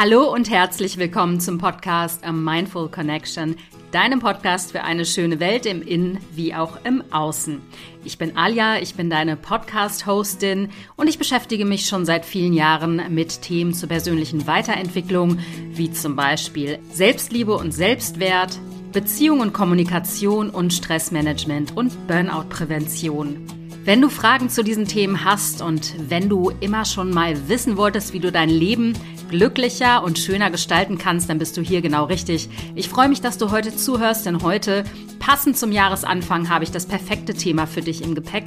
Hallo und herzlich willkommen zum Podcast A Mindful Connection, deinem Podcast für eine schöne Welt im Innen wie auch im Außen. Ich bin Alia, ich bin deine Podcast-Hostin und ich beschäftige mich schon seit vielen Jahren mit Themen zur persönlichen Weiterentwicklung, wie zum Beispiel Selbstliebe und Selbstwert, Beziehung und Kommunikation und Stressmanagement und Burnout-Prävention. Wenn du Fragen zu diesen Themen hast und wenn du immer schon mal wissen wolltest, wie du dein Leben glücklicher und schöner gestalten kannst, dann bist du hier genau richtig. Ich freue mich, dass du heute zuhörst, denn heute, passend zum Jahresanfang, habe ich das perfekte Thema für dich im Gepäck.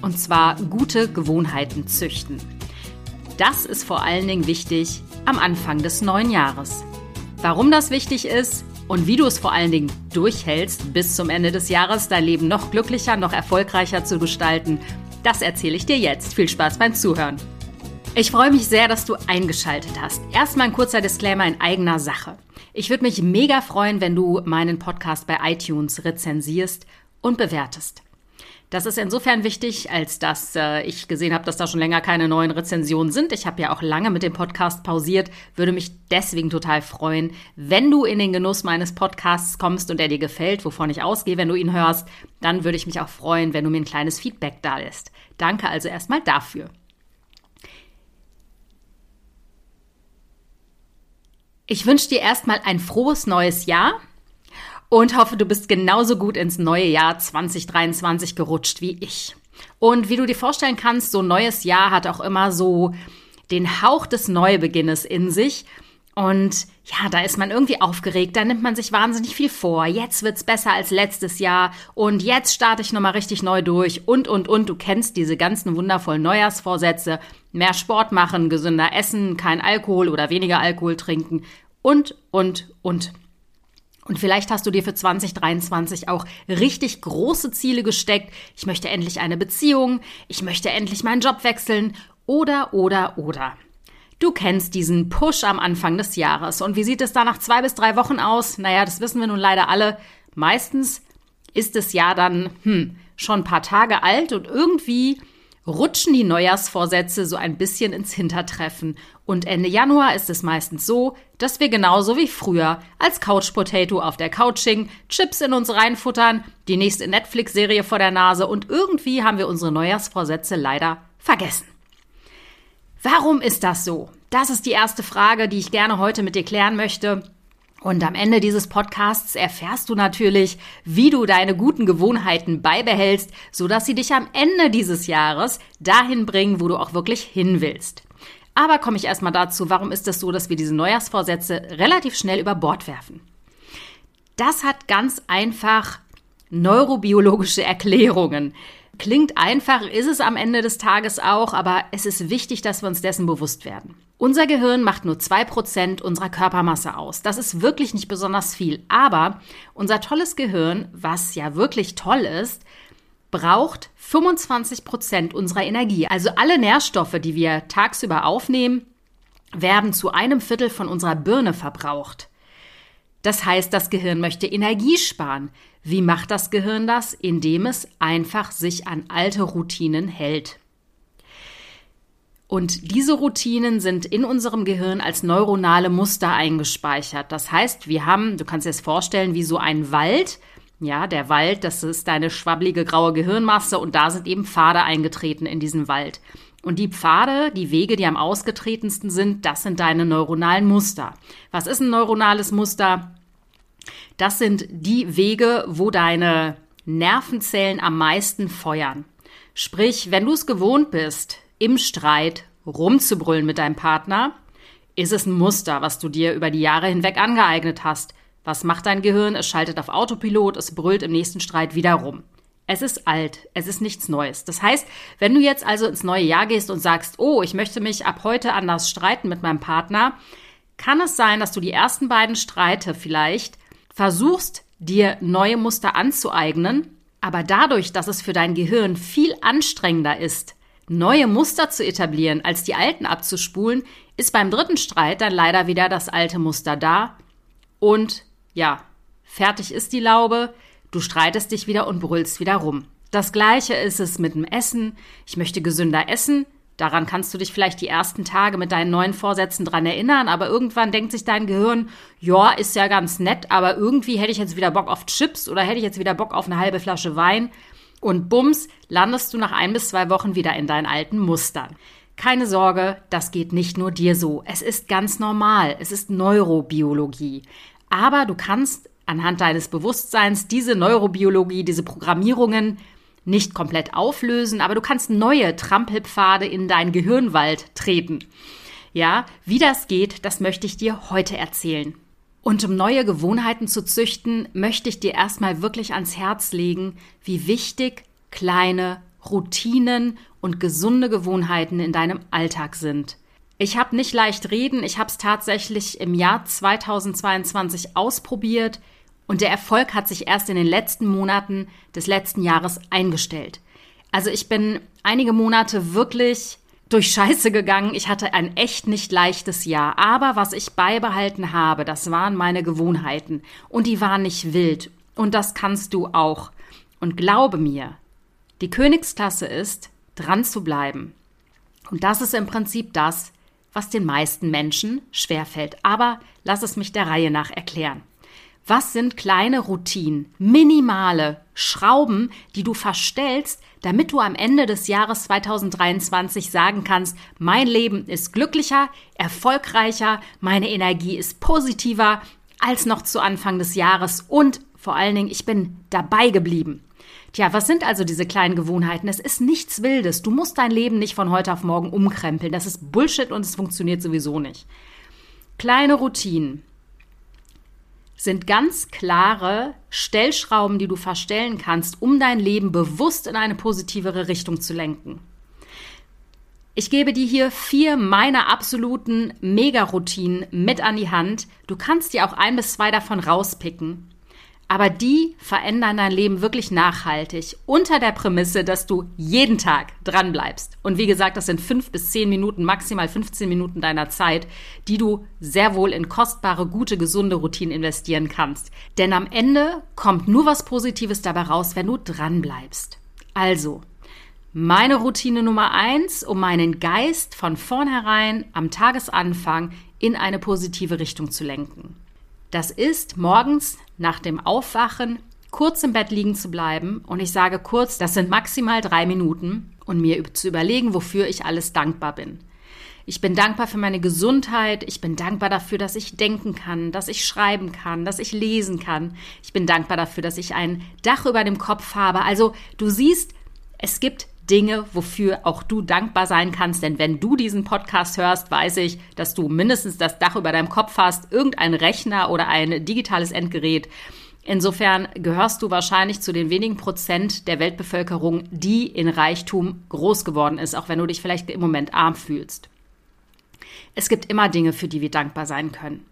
Und zwar gute Gewohnheiten züchten. Das ist vor allen Dingen wichtig am Anfang des neuen Jahres. Warum das wichtig ist und wie du es vor allen Dingen durchhältst, bis zum Ende des Jahres dein Leben noch glücklicher, noch erfolgreicher zu gestalten, das erzähle ich dir jetzt. Viel Spaß beim Zuhören. Ich freue mich sehr, dass du eingeschaltet hast. Erstmal ein kurzer Disclaimer in eigener Sache. Ich würde mich mega freuen, wenn du meinen Podcast bei iTunes rezensierst und bewertest. Das ist insofern wichtig, als dass äh, ich gesehen habe, dass da schon länger keine neuen Rezensionen sind. Ich habe ja auch lange mit dem Podcast pausiert, würde mich deswegen total freuen, wenn du in den Genuss meines Podcasts kommst und er dir gefällt, wovon ich ausgehe, wenn du ihn hörst, dann würde ich mich auch freuen, wenn du mir ein kleines Feedback da lässt. Danke also erstmal dafür. Ich wünsche dir erstmal ein frohes neues Jahr und hoffe, du bist genauso gut ins neue Jahr 2023 gerutscht wie ich. Und wie du dir vorstellen kannst, so ein neues Jahr hat auch immer so den Hauch des Neubeginnes in sich. Und ja, da ist man irgendwie aufgeregt, da nimmt man sich wahnsinnig viel vor. Jetzt wird's besser als letztes Jahr und jetzt starte ich nochmal richtig neu durch und, und, und. Du kennst diese ganzen wundervollen Neujahrsvorsätze. Mehr Sport machen, gesünder essen, kein Alkohol oder weniger Alkohol trinken und, und, und. Und vielleicht hast du dir für 2023 auch richtig große Ziele gesteckt. Ich möchte endlich eine Beziehung, ich möchte endlich meinen Job wechseln oder, oder, oder. Du kennst diesen Push am Anfang des Jahres. Und wie sieht es da nach zwei bis drei Wochen aus? Naja, das wissen wir nun leider alle. Meistens ist das Jahr dann hm, schon ein paar Tage alt und irgendwie rutschen die Neujahrsvorsätze so ein bisschen ins Hintertreffen. Und Ende Januar ist es meistens so, dass wir genauso wie früher als Couch Potato auf der Couch hingen, Chips in uns reinfuttern, die nächste Netflix-Serie vor der Nase und irgendwie haben wir unsere Neujahrsvorsätze leider vergessen. Warum ist das so? Das ist die erste Frage, die ich gerne heute mit dir klären möchte. Und am Ende dieses Podcasts erfährst du natürlich, wie du deine guten Gewohnheiten beibehältst, sodass sie dich am Ende dieses Jahres dahin bringen, wo du auch wirklich hin willst. Aber komme ich erstmal dazu, warum ist es so, dass wir diese Neujahrsvorsätze relativ schnell über Bord werfen? Das hat ganz einfach neurobiologische Erklärungen. Klingt einfach, ist es am Ende des Tages auch, aber es ist wichtig, dass wir uns dessen bewusst werden. Unser Gehirn macht nur zwei Prozent unserer Körpermasse aus. Das ist wirklich nicht besonders viel. Aber unser tolles Gehirn, was ja wirklich toll ist, braucht 25 Prozent unserer Energie. Also alle Nährstoffe, die wir tagsüber aufnehmen, werden zu einem Viertel von unserer Birne verbraucht. Das heißt, das Gehirn möchte Energie sparen. Wie macht das Gehirn das? Indem es einfach sich an alte Routinen hält. Und diese Routinen sind in unserem Gehirn als neuronale Muster eingespeichert. Das heißt, wir haben, du kannst dir das vorstellen, wie so ein Wald. Ja, der Wald, das ist deine schwabbelige graue Gehirnmasse und da sind eben Pfade eingetreten in diesen Wald. Und die Pfade, die Wege, die am ausgetretensten sind, das sind deine neuronalen Muster. Was ist ein neuronales Muster? Das sind die Wege, wo deine Nervenzellen am meisten feuern. Sprich, wenn du es gewohnt bist, im Streit rumzubrüllen mit deinem Partner, ist es ein Muster, was du dir über die Jahre hinweg angeeignet hast. Was macht dein Gehirn? Es schaltet auf Autopilot, es brüllt im nächsten Streit wieder rum. Es ist alt, es ist nichts Neues. Das heißt, wenn du jetzt also ins neue Jahr gehst und sagst, oh, ich möchte mich ab heute anders streiten mit meinem Partner, kann es sein, dass du die ersten beiden Streite vielleicht versuchst, dir neue Muster anzueignen, aber dadurch, dass es für dein Gehirn viel anstrengender ist, neue Muster zu etablieren, als die alten abzuspulen, ist beim dritten Streit dann leider wieder das alte Muster da. Und ja, fertig ist die Laube, du streitest dich wieder und brüllst wieder rum. Das gleiche ist es mit dem Essen. Ich möchte gesünder essen Daran kannst du dich vielleicht die ersten Tage mit deinen neuen Vorsätzen dran erinnern, aber irgendwann denkt sich dein Gehirn, ja, ist ja ganz nett, aber irgendwie hätte ich jetzt wieder Bock auf Chips oder hätte ich jetzt wieder Bock auf eine halbe Flasche Wein. Und bums, landest du nach ein bis zwei Wochen wieder in deinen alten Mustern. Keine Sorge, das geht nicht nur dir so. Es ist ganz normal. Es ist Neurobiologie. Aber du kannst anhand deines Bewusstseins diese Neurobiologie, diese Programmierungen nicht komplett auflösen, aber du kannst neue Trampelpfade in deinen Gehirnwald treten. Ja, wie das geht, das möchte ich dir heute erzählen. Und um neue Gewohnheiten zu züchten, möchte ich dir erstmal wirklich ans Herz legen, wie wichtig kleine Routinen und gesunde Gewohnheiten in deinem Alltag sind. Ich habe nicht leicht reden, ich habe es tatsächlich im Jahr 2022 ausprobiert. Und der Erfolg hat sich erst in den letzten Monaten des letzten Jahres eingestellt. Also ich bin einige Monate wirklich durch Scheiße gegangen. Ich hatte ein echt nicht leichtes Jahr. Aber was ich beibehalten habe, das waren meine Gewohnheiten. Und die waren nicht wild. Und das kannst du auch. Und glaube mir, die Königsklasse ist, dran zu bleiben. Und das ist im Prinzip das, was den meisten Menschen schwerfällt. Aber lass es mich der Reihe nach erklären. Was sind kleine Routinen, minimale Schrauben, die du verstellst, damit du am Ende des Jahres 2023 sagen kannst, mein Leben ist glücklicher, erfolgreicher, meine Energie ist positiver als noch zu Anfang des Jahres und vor allen Dingen, ich bin dabei geblieben. Tja, was sind also diese kleinen Gewohnheiten? Es ist nichts Wildes. Du musst dein Leben nicht von heute auf morgen umkrempeln. Das ist Bullshit und es funktioniert sowieso nicht. Kleine Routinen sind ganz klare Stellschrauben, die du verstellen kannst, um dein Leben bewusst in eine positivere Richtung zu lenken. Ich gebe dir hier vier meiner absoluten Mega-Routinen mit an die Hand. Du kannst dir auch ein bis zwei davon rauspicken aber die verändern dein Leben wirklich nachhaltig unter der Prämisse, dass du jeden Tag dran bleibst. Und wie gesagt, das sind fünf bis zehn Minuten, maximal 15 Minuten deiner Zeit, die du sehr wohl in kostbare, gute, gesunde Routinen investieren kannst. Denn am Ende kommt nur was Positives dabei raus, wenn du dran bleibst. Also, meine Routine Nummer eins, um meinen Geist von vornherein am Tagesanfang in eine positive Richtung zu lenken. Das ist morgens nach dem Aufwachen kurz im Bett liegen zu bleiben. Und ich sage kurz, das sind maximal drei Minuten und mir zu überlegen, wofür ich alles dankbar bin. Ich bin dankbar für meine Gesundheit. Ich bin dankbar dafür, dass ich denken kann, dass ich schreiben kann, dass ich lesen kann. Ich bin dankbar dafür, dass ich ein Dach über dem Kopf habe. Also du siehst, es gibt Dinge, wofür auch du dankbar sein kannst. Denn wenn du diesen Podcast hörst, weiß ich, dass du mindestens das Dach über deinem Kopf hast, irgendein Rechner oder ein digitales Endgerät. Insofern gehörst du wahrscheinlich zu den wenigen Prozent der Weltbevölkerung, die in Reichtum groß geworden ist, auch wenn du dich vielleicht im Moment arm fühlst. Es gibt immer Dinge, für die wir dankbar sein können.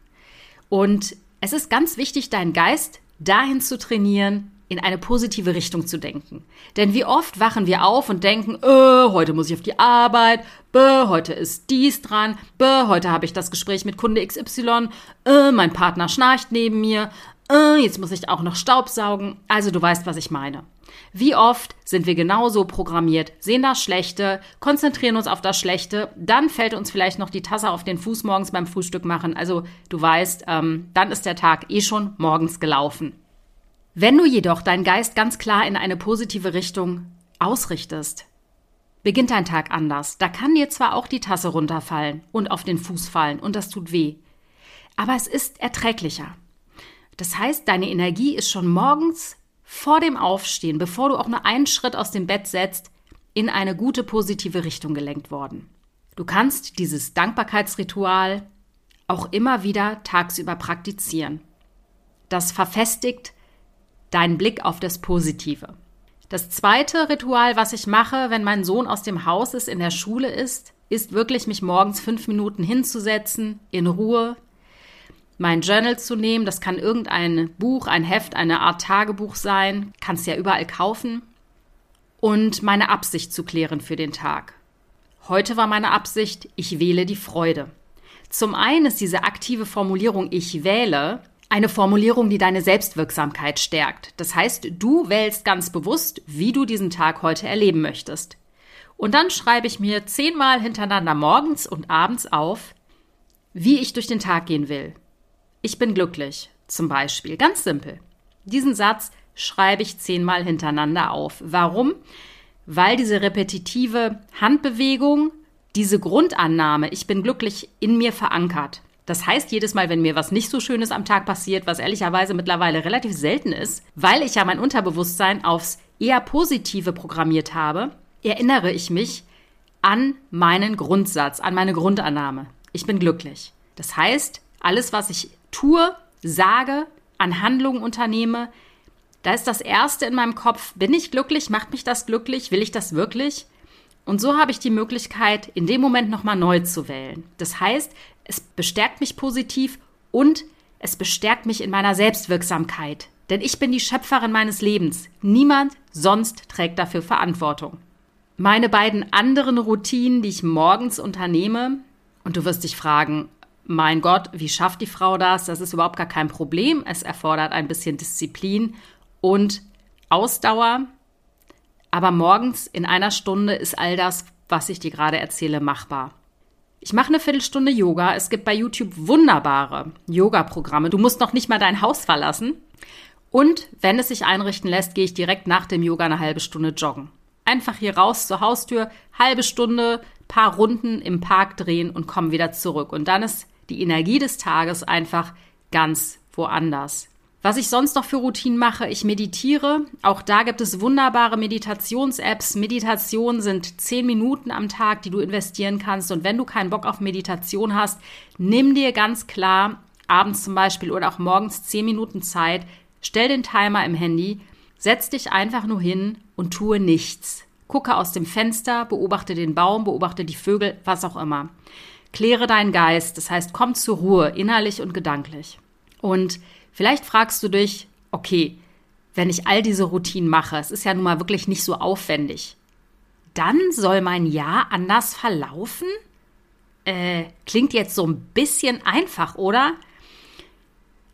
Und es ist ganz wichtig, deinen Geist dahin zu trainieren, in eine positive Richtung zu denken. Denn wie oft wachen wir auf und denken, äh, heute muss ich auf die Arbeit, bäh, heute ist dies dran, bäh, heute habe ich das Gespräch mit Kunde XY, äh, mein Partner schnarcht neben mir, äh, jetzt muss ich auch noch Staub saugen. Also du weißt, was ich meine. Wie oft sind wir genauso programmiert, sehen das Schlechte, konzentrieren uns auf das Schlechte, dann fällt uns vielleicht noch die Tasse auf den Fuß morgens beim Frühstück machen. Also du weißt, ähm, dann ist der Tag eh schon morgens gelaufen. Wenn du jedoch deinen Geist ganz klar in eine positive Richtung ausrichtest, beginnt dein Tag anders. Da kann dir zwar auch die Tasse runterfallen und auf den Fuß fallen und das tut weh, aber es ist erträglicher. Das heißt, deine Energie ist schon morgens vor dem Aufstehen, bevor du auch nur einen Schritt aus dem Bett setzt, in eine gute positive Richtung gelenkt worden. Du kannst dieses Dankbarkeitsritual auch immer wieder tagsüber praktizieren. Das verfestigt deinen Blick auf das Positive. Das zweite Ritual, was ich mache, wenn mein Sohn aus dem Haus ist, in der Schule ist, ist wirklich mich morgens fünf Minuten hinzusetzen, in Ruhe, mein Journal zu nehmen. Das kann irgendein Buch, ein Heft, eine Art Tagebuch sein. Kannst ja überall kaufen. Und meine Absicht zu klären für den Tag. Heute war meine Absicht, ich wähle die Freude. Zum einen ist diese aktive Formulierung ich wähle eine Formulierung, die deine Selbstwirksamkeit stärkt. Das heißt, du wählst ganz bewusst, wie du diesen Tag heute erleben möchtest. Und dann schreibe ich mir zehnmal hintereinander morgens und abends auf, wie ich durch den Tag gehen will. Ich bin glücklich, zum Beispiel. Ganz simpel. Diesen Satz schreibe ich zehnmal hintereinander auf. Warum? Weil diese repetitive Handbewegung, diese Grundannahme, ich bin glücklich, in mir verankert. Das heißt, jedes Mal, wenn mir was nicht so Schönes am Tag passiert, was ehrlicherweise mittlerweile relativ selten ist, weil ich ja mein Unterbewusstsein aufs eher Positive programmiert habe, erinnere ich mich an meinen Grundsatz, an meine Grundannahme. Ich bin glücklich. Das heißt, alles, was ich tue, sage, an Handlungen unternehme, da ist das Erste in meinem Kopf, bin ich glücklich, macht mich das glücklich, will ich das wirklich? Und so habe ich die Möglichkeit, in dem Moment nochmal neu zu wählen. Das heißt, es bestärkt mich positiv und es bestärkt mich in meiner Selbstwirksamkeit. Denn ich bin die Schöpferin meines Lebens. Niemand sonst trägt dafür Verantwortung. Meine beiden anderen Routinen, die ich morgens unternehme, und du wirst dich fragen, mein Gott, wie schafft die Frau das? Das ist überhaupt gar kein Problem. Es erfordert ein bisschen Disziplin und Ausdauer. Aber morgens in einer Stunde ist all das, was ich dir gerade erzähle, machbar. Ich mache eine Viertelstunde Yoga. Es gibt bei YouTube wunderbare Yoga-Programme. Du musst noch nicht mal dein Haus verlassen. Und wenn es sich einrichten lässt, gehe ich direkt nach dem Yoga eine halbe Stunde joggen. Einfach hier raus zur Haustür, halbe Stunde, paar Runden im Park drehen und komme wieder zurück. Und dann ist die Energie des Tages einfach ganz woanders. Was ich sonst noch für Routinen mache, ich meditiere. Auch da gibt es wunderbare Meditations-Apps. Meditation sind zehn Minuten am Tag, die du investieren kannst. Und wenn du keinen Bock auf Meditation hast, nimm dir ganz klar abends zum Beispiel oder auch morgens zehn Minuten Zeit, stell den Timer im Handy, setz dich einfach nur hin und tue nichts. Gucke aus dem Fenster, beobachte den Baum, beobachte die Vögel, was auch immer. Kläre deinen Geist, das heißt, komm zur Ruhe, innerlich und gedanklich. Und Vielleicht fragst du dich, okay, wenn ich all diese Routinen mache, es ist ja nun mal wirklich nicht so aufwendig, dann soll mein Jahr anders verlaufen? Äh, klingt jetzt so ein bisschen einfach, oder?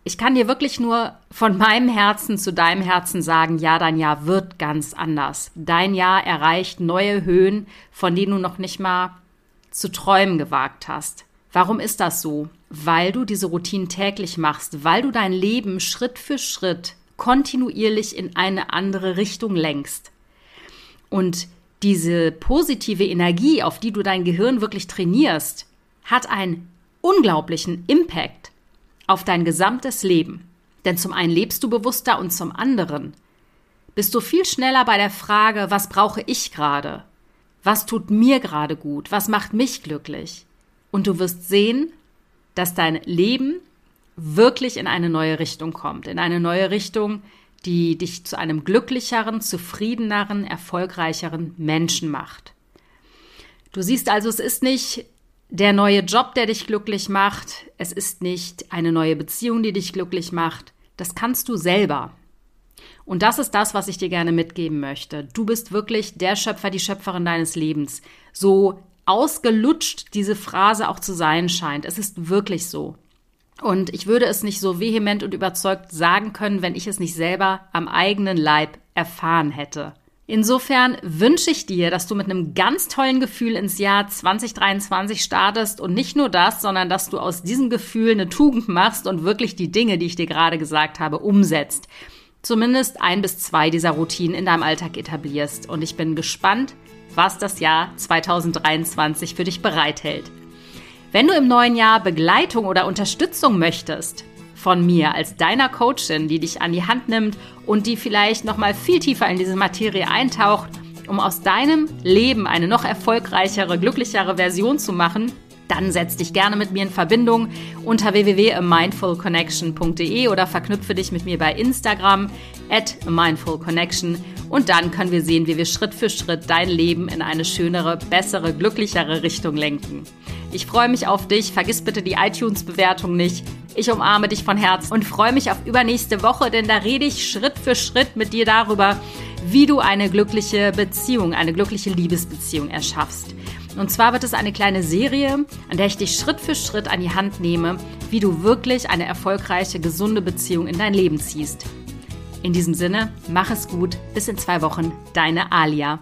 Ich kann dir wirklich nur von meinem Herzen zu deinem Herzen sagen, ja, dein Jahr wird ganz anders. Dein Jahr erreicht neue Höhen, von denen du noch nicht mal zu träumen gewagt hast. Warum ist das so? Weil du diese Routinen täglich machst, weil du dein Leben Schritt für Schritt kontinuierlich in eine andere Richtung lenkst. Und diese positive Energie, auf die du dein Gehirn wirklich trainierst, hat einen unglaublichen Impact auf dein gesamtes Leben. Denn zum einen lebst du bewusster und zum anderen bist du viel schneller bei der Frage, was brauche ich gerade? Was tut mir gerade gut? Was macht mich glücklich? Und du wirst sehen, dass dein Leben wirklich in eine neue Richtung kommt, in eine neue Richtung, die dich zu einem glücklicheren, zufriedeneren, erfolgreicheren Menschen macht. Du siehst also, es ist nicht der neue Job, der dich glücklich macht, es ist nicht eine neue Beziehung, die dich glücklich macht, das kannst du selber. Und das ist das, was ich dir gerne mitgeben möchte. Du bist wirklich der Schöpfer, die Schöpferin deines Lebens. So ausgelutscht diese Phrase auch zu sein scheint. Es ist wirklich so. Und ich würde es nicht so vehement und überzeugt sagen können, wenn ich es nicht selber am eigenen Leib erfahren hätte. Insofern wünsche ich dir, dass du mit einem ganz tollen Gefühl ins Jahr 2023 startest und nicht nur das, sondern dass du aus diesem Gefühl eine Tugend machst und wirklich die Dinge, die ich dir gerade gesagt habe, umsetzt. Zumindest ein bis zwei dieser Routinen in deinem Alltag etablierst. Und ich bin gespannt, was das Jahr 2023 für dich bereithält. Wenn du im neuen Jahr Begleitung oder Unterstützung möchtest von mir als deiner Coachin, die dich an die Hand nimmt und die vielleicht noch mal viel tiefer in diese Materie eintaucht, um aus deinem Leben eine noch erfolgreichere, glücklichere Version zu machen, dann setz dich gerne mit mir in Verbindung unter www.mindfulconnection.de oder verknüpfe dich mit mir bei Instagram at mindfulconnection und dann können wir sehen, wie wir Schritt für Schritt dein Leben in eine schönere, bessere, glücklichere Richtung lenken. Ich freue mich auf dich. Vergiss bitte die iTunes-Bewertung nicht. Ich umarme dich von Herzen und freue mich auf übernächste Woche, denn da rede ich Schritt für Schritt mit dir darüber, wie du eine glückliche Beziehung, eine glückliche Liebesbeziehung erschaffst. Und zwar wird es eine kleine Serie, an der ich dich Schritt für Schritt an die Hand nehme, wie du wirklich eine erfolgreiche, gesunde Beziehung in dein Leben ziehst. In diesem Sinne, mach es gut. Bis in zwei Wochen. Deine Alia.